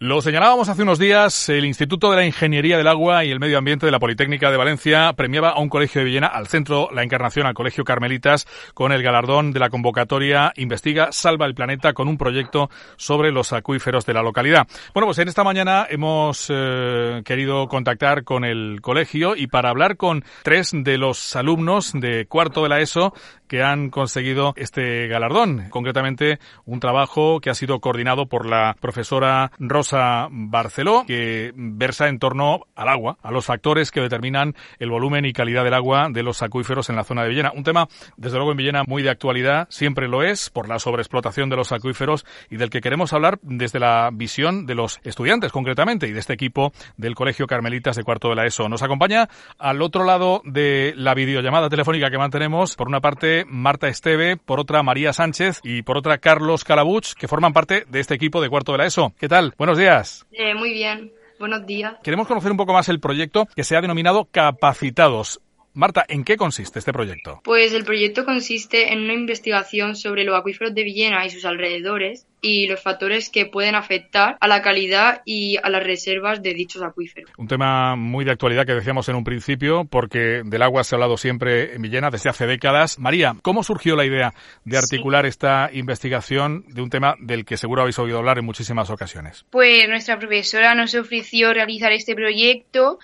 Lo señalábamos hace unos días, el Instituto de la Ingeniería del Agua y el Medio Ambiente de la Politécnica de Valencia premiaba a un colegio de Villena, al centro La Encarnación, al Colegio Carmelitas, con el galardón de la convocatoria Investiga, Salva el Planeta, con un proyecto sobre los acuíferos de la localidad. Bueno, pues en esta mañana hemos eh, querido contactar con el colegio y para hablar con tres de los alumnos de cuarto de la ESO que han conseguido este galardón. Concretamente, un trabajo que ha sido coordinado por la profesora Rosa Barceló, que versa en torno al agua, a los factores que determinan el volumen y calidad del agua de los acuíferos en la zona de Villena. Un tema, desde luego, en Villena muy de actualidad, siempre lo es, por la sobreexplotación de los acuíferos y del que queremos hablar desde la visión de los estudiantes, concretamente, y de este equipo del Colegio Carmelitas de Cuarto de la ESO. Nos acompaña al otro lado de la videollamada telefónica que mantenemos, por una parte, Marta Esteve, por otra María Sánchez y por otra Carlos Calabuch, que forman parte de este equipo de cuarto de la ESO. ¿Qué tal? Buenos días. Eh, muy bien. Buenos días. Queremos conocer un poco más el proyecto que se ha denominado Capacitados. Marta, ¿en qué consiste este proyecto? Pues el proyecto consiste en una investigación sobre los acuíferos de Villena y sus alrededores y los factores que pueden afectar a la calidad y a las reservas de dichos acuíferos. Un tema muy de actualidad que decíamos en un principio, porque del agua se ha hablado siempre en Villena desde hace décadas. María, ¿cómo surgió la idea de articular esta investigación de un tema del que seguro habéis oído hablar en muchísimas ocasiones? Pues nuestra profesora nos ofreció realizar este proyecto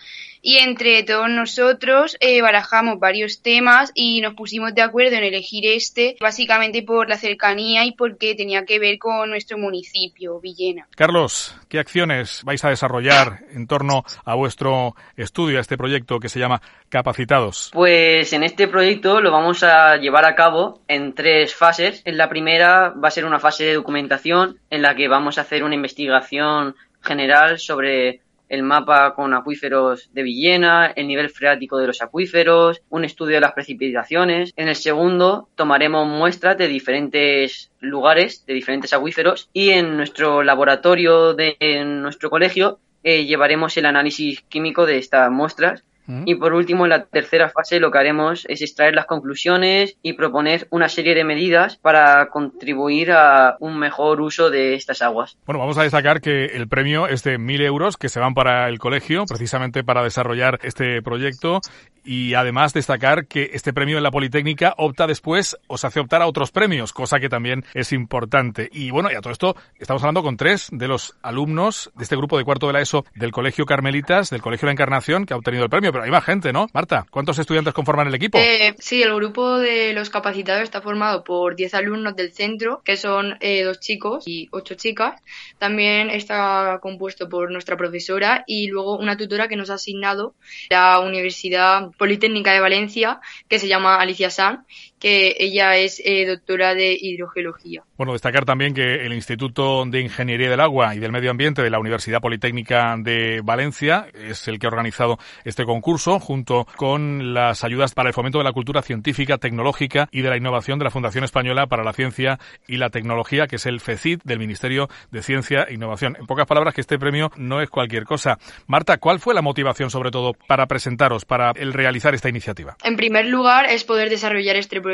y entre todos nosotros eh, barajamos varios temas y nos pusimos de acuerdo en elegir este, básicamente por la cercanía y porque tenía que ver con nuestro municipio, Villena. Carlos, ¿qué acciones vais a desarrollar en torno a vuestro estudio, a este proyecto que se llama Capacitados? Pues en este proyecto lo vamos a llevar a cabo en tres fases. En la primera va a ser una fase de documentación en la que vamos a hacer una investigación general sobre el mapa con acuíferos de Villena, el nivel freático de los acuíferos, un estudio de las precipitaciones. En el segundo tomaremos muestras de diferentes lugares, de diferentes acuíferos y en nuestro laboratorio de nuestro colegio eh, llevaremos el análisis químico de estas muestras y por último, en la tercera fase lo que haremos es extraer las conclusiones y proponer una serie de medidas para contribuir a un mejor uso de estas aguas. Bueno, vamos a destacar que el premio es de mil euros que se van para el colegio, precisamente para desarrollar este proyecto y además destacar que este premio en la Politécnica opta después o se hace optar a otros premios, cosa que también es importante. Y bueno, y a todo esto estamos hablando con tres de los alumnos de este grupo de cuarto de la ESO del Colegio Carmelitas, del Colegio La Encarnación, que ha obtenido el premio, pero hay más gente, ¿no? Marta, ¿cuántos estudiantes conforman el equipo? Eh, sí, el grupo de los capacitados está formado por 10 alumnos del centro, que son eh, dos chicos y ocho chicas. También está compuesto por nuestra profesora y luego una tutora que nos ha asignado la Universidad Politécnica de Valencia, que se llama Alicia San, que ella es eh, doctora de hidrogeología. Bueno, destacar también que el Instituto de Ingeniería del Agua y del Medio Ambiente de la Universidad Politécnica de Valencia es el que ha organizado este concurso junto con las ayudas para el fomento de la cultura científica, tecnológica y de la innovación de la Fundación Española para la Ciencia y la Tecnología, que es el FECIT del Ministerio de Ciencia e Innovación. En pocas palabras, que este premio no es cualquier cosa. Marta, ¿cuál fue la motivación sobre todo para presentaros, para el realizar esta iniciativa? En primer lugar, es poder desarrollar este proyecto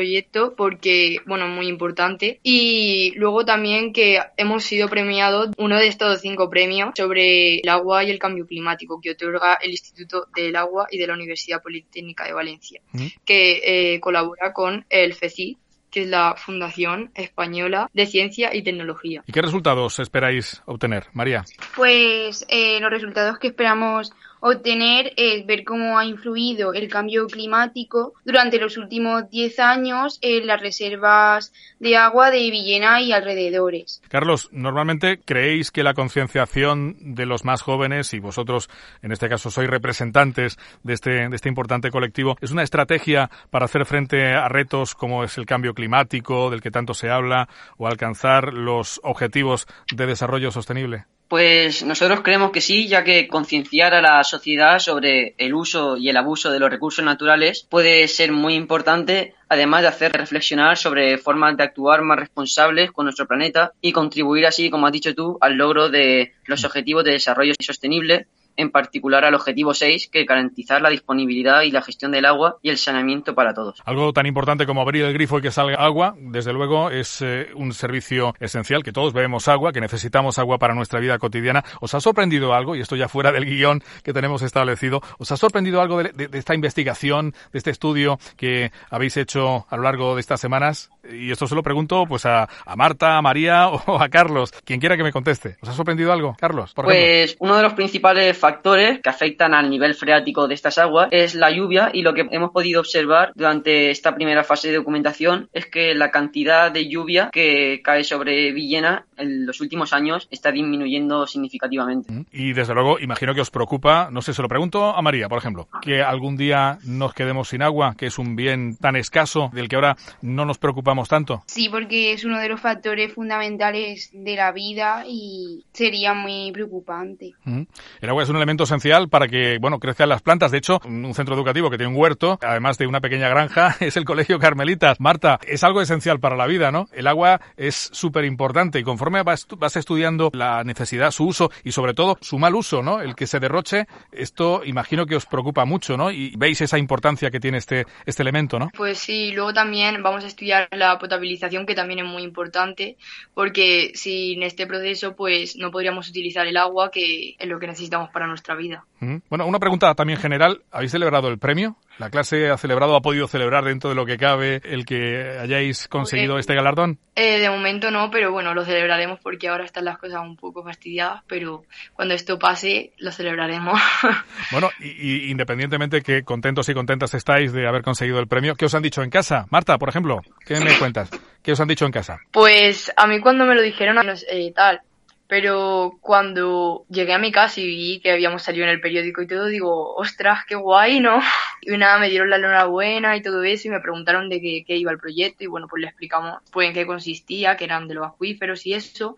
porque, bueno, muy importante. Y luego también que hemos sido premiados uno de estos cinco premios sobre el agua y el cambio climático que otorga el Instituto del Agua y de la Universidad Politécnica de Valencia, que eh, colabora con el FECI, que es la Fundación Española de Ciencia y Tecnología. ¿Y qué resultados esperáis obtener, María? Pues eh, los resultados que esperamos obtener es ver cómo ha influido el cambio climático durante los últimos 10 años en las reservas de agua de Villena y alrededores. Carlos, normalmente creéis que la concienciación de los más jóvenes, y vosotros en este caso sois representantes de este, de este importante colectivo, es una estrategia para hacer frente a retos como es el cambio climático, del que tanto se habla, o alcanzar los objetivos de desarrollo sostenible? Pues nosotros creemos que sí, ya que concienciar a la sociedad sobre el uso y el abuso de los recursos naturales puede ser muy importante, además de hacer reflexionar sobre formas de actuar más responsables con nuestro planeta y contribuir así, como has dicho tú, al logro de los objetivos de desarrollo sostenible en particular al objetivo 6, que es garantizar la disponibilidad y la gestión del agua y el saneamiento para todos. Algo tan importante como abrir el grifo y que salga agua, desde luego, es eh, un servicio esencial, que todos bebemos agua, que necesitamos agua para nuestra vida cotidiana. ¿Os ha sorprendido algo, y esto ya fuera del guion que tenemos establecido, os ha sorprendido algo de, de esta investigación, de este estudio que habéis hecho a lo largo de estas semanas? Y esto se lo pregunto pues a, a Marta, a María o a Carlos, quien quiera que me conteste. ¿Os ha sorprendido algo, Carlos? pues uno de los principales factores que afectan al nivel freático de estas aguas es la lluvia y lo que hemos podido observar durante esta primera fase de documentación es que la cantidad de lluvia que cae sobre Villena en los últimos años está disminuyendo significativamente. Y desde luego, imagino que os preocupa, no sé, se lo pregunto a María, por ejemplo, que algún día nos quedemos sin agua, que es un bien tan escaso del que ahora no nos preocupamos tanto. Sí, porque es uno de los factores fundamentales de la vida y sería muy preocupante. El agua es un elemento esencial para que, bueno, crezcan las plantas. De hecho, un centro educativo que tiene un huerto, además de una pequeña granja, es el Colegio Carmelitas. Marta, es algo esencial para la vida, ¿no? El agua es súper importante y conforme vas, estudiando la necesidad, su uso y sobre todo su mal uso, ¿no? El que se derroche, esto imagino que os preocupa mucho, ¿no? Y veis esa importancia que tiene este, este elemento, ¿no? Pues sí, luego también vamos a estudiar la potabilización, que también es muy importante, porque sin este proceso, pues no podríamos utilizar el agua, que es lo que necesitamos para nuestra vida. Bueno, una pregunta también general. ¿Habéis celebrado el premio? ¿La clase ha celebrado, ha podido celebrar dentro de lo que cabe el que hayáis conseguido este galardón? Eh, de momento no, pero bueno, lo celebraremos porque ahora están las cosas un poco fastidiadas, pero cuando esto pase lo celebraremos. bueno, y, independientemente que contentos y contentas estáis de haber conseguido el premio, ¿qué os han dicho en casa? Marta, por ejemplo, ¿qué me cuentas? ¿Qué os han dicho en casa? Pues a mí cuando me lo dijeron, eh, tal, pero cuando llegué a mi casa y vi que habíamos salido en el periódico y todo, digo, ostras, qué guay, ¿no? Y nada, me dieron la enhorabuena y todo eso y me preguntaron de qué, qué, iba el proyecto y bueno, pues le explicamos pues en qué consistía, que eran de los acuíferos y eso,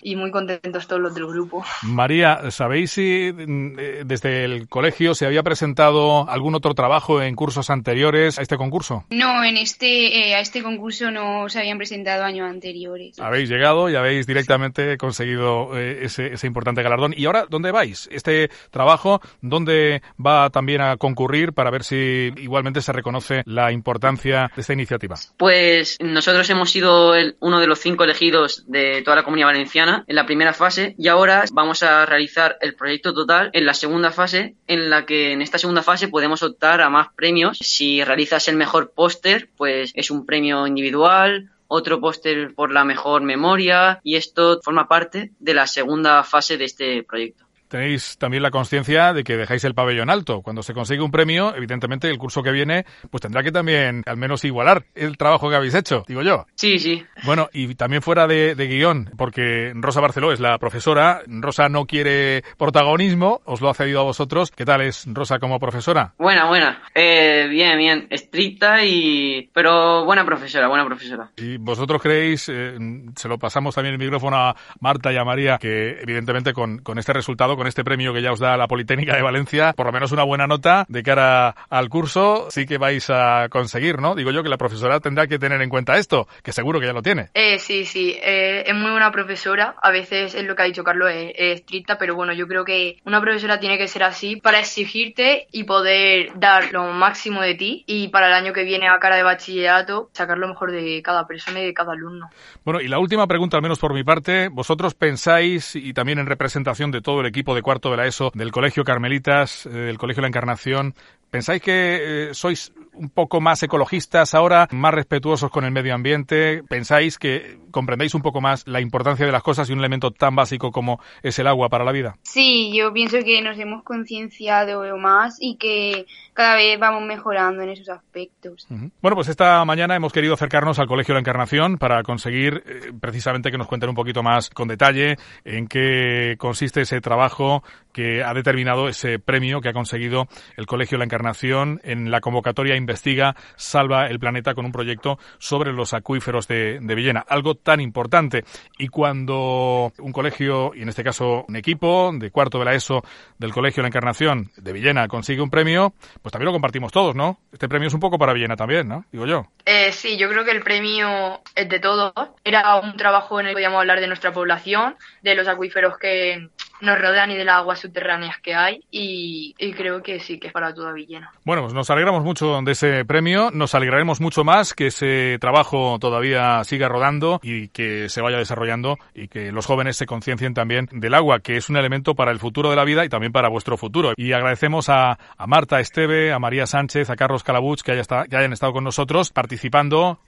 y muy contentos todos los del grupo. María, ¿sabéis si mm, eh, desde el colegio se había presentado algún otro trabajo en cursos anteriores a este concurso? No, en este, eh, a este concurso no se habían presentado años anteriores. Habéis llegado y habéis directamente conseguido eh, ese, importante galardón. ¿Y ahora dónde vais? Este trabajo, ¿dónde va también a concurrir para ver si igualmente se reconoce la importancia de esta iniciativa? Pues nosotros hemos sido el, uno de los cinco elegidos de toda la comunidad valenciana en la primera fase y ahora vamos a realizar el proyecto total en la segunda fase, en la que en esta segunda fase podemos optar a más premios. Si realizas el mejor póster, pues es un premio individual, otro póster por la mejor memoria y esto forma parte de la segunda fase de este proyecto tenéis también la conciencia de que dejáis el pabellón alto. Cuando se consigue un premio, evidentemente el curso que viene pues tendrá que también al menos igualar el trabajo que habéis hecho, digo yo. Sí, sí. Bueno, y también fuera de, guion, porque Rosa Barceló es la profesora, Rosa no quiere protagonismo, os lo ha cedido a vosotros. ¿Qué tal es Rosa como profesora? Buena, buena. Eh, bien, bien. Estricta y... pero buena profesora, buena profesora. ¿Y vosotros creéis, eh, se lo pasamos también el micrófono a Marta y a María, que evidentemente con, con este resultado, con este premio que ya os da la Politécnica de Valencia, por lo menos una buena nota de cara al curso, sí que vais a conseguir, ¿no? Digo yo que la profesora tendrá que tener en cuenta esto, que seguro que ya lo tiene. Eh, sí, sí, eh, es muy buena profesora. A veces es lo que ha dicho Carlos, es, estricta, pero bueno, yo creo que una profesora tiene que ser así para exigirte y poder dar lo máximo de ti y para el año que viene a cara de bachillerato sacar lo mejor de cada persona y de cada alumno. Bueno, y la última pregunta, al menos por mi parte, vosotros pensáis, y también en representación de todo el equipo de cuarto de la ESO del Colegio Carmelitas, eh, del Colegio La Encarnación. ¿Pensáis que eh, sois un poco más ecologistas ahora, más respetuosos con el medio ambiente? ¿Pensáis que comprendéis un poco más la importancia de las cosas y un elemento tan básico como es el agua para la vida? Sí, yo pienso que nos hemos concienciado más y que cada vez vamos mejorando en esos aspectos. Bueno, pues esta mañana hemos querido acercarnos al Colegio La Encarnación para conseguir eh, precisamente que nos cuenten un poquito más con detalle en qué consiste ese trabajo que ha determinado ese premio que ha conseguido el Colegio La Encarnación en la convocatoria Investiga Salva el Planeta con un proyecto sobre los acuíferos de, Villena. Algo tan importante. Y cuando un colegio, y en este caso un equipo de cuarto de la ESO del Colegio La Encarnación de Villena consigue un premio, pues también lo compartimos todos, ¿no? Este premio es un poco para Villena también, ¿no? Digo yo. Eh, sí, yo creo que el premio es de todos. Era un trabajo en el que podíamos hablar de nuestra población, de los acuíferos que nos rodean y de las aguas subterráneas que hay y, creo que sí, que es para toda Villena. Bueno, pues nos alegramos mucho de ese premio, nos alegraremos mucho más que ese trabajo todavía siga rodando y que se vaya desarrollando y que los jóvenes se conciencien también del agua, que es un elemento para el futuro de la vida y también para vuestro futuro. Y agradecemos a, Marta Esteve, a María Sánchez, a Carlos Calabuch que, haya que hayan estado con nosotros participando,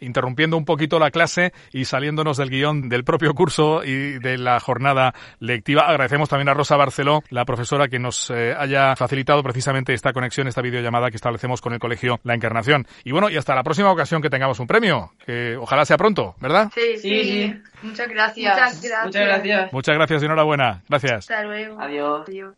interrumpiendo un poquito la clase y saliéndonos del guion del propio curso y de la jornada lectiva. Agradecemos también a Rosa Barceló, la profesora que nos eh, haya facilitado precisamente esta conexión, esta videollamada que establecemos con el colegio La Encarnación. Y bueno, y hasta la próxima ocasión que tengamos un premio, que ojalá sea pronto, ¿verdad? Sí, sí. Muchas gracias. Muchas gracias. Muchas gracias. y enhorabuena. Gracias. Hasta luego. Adiós.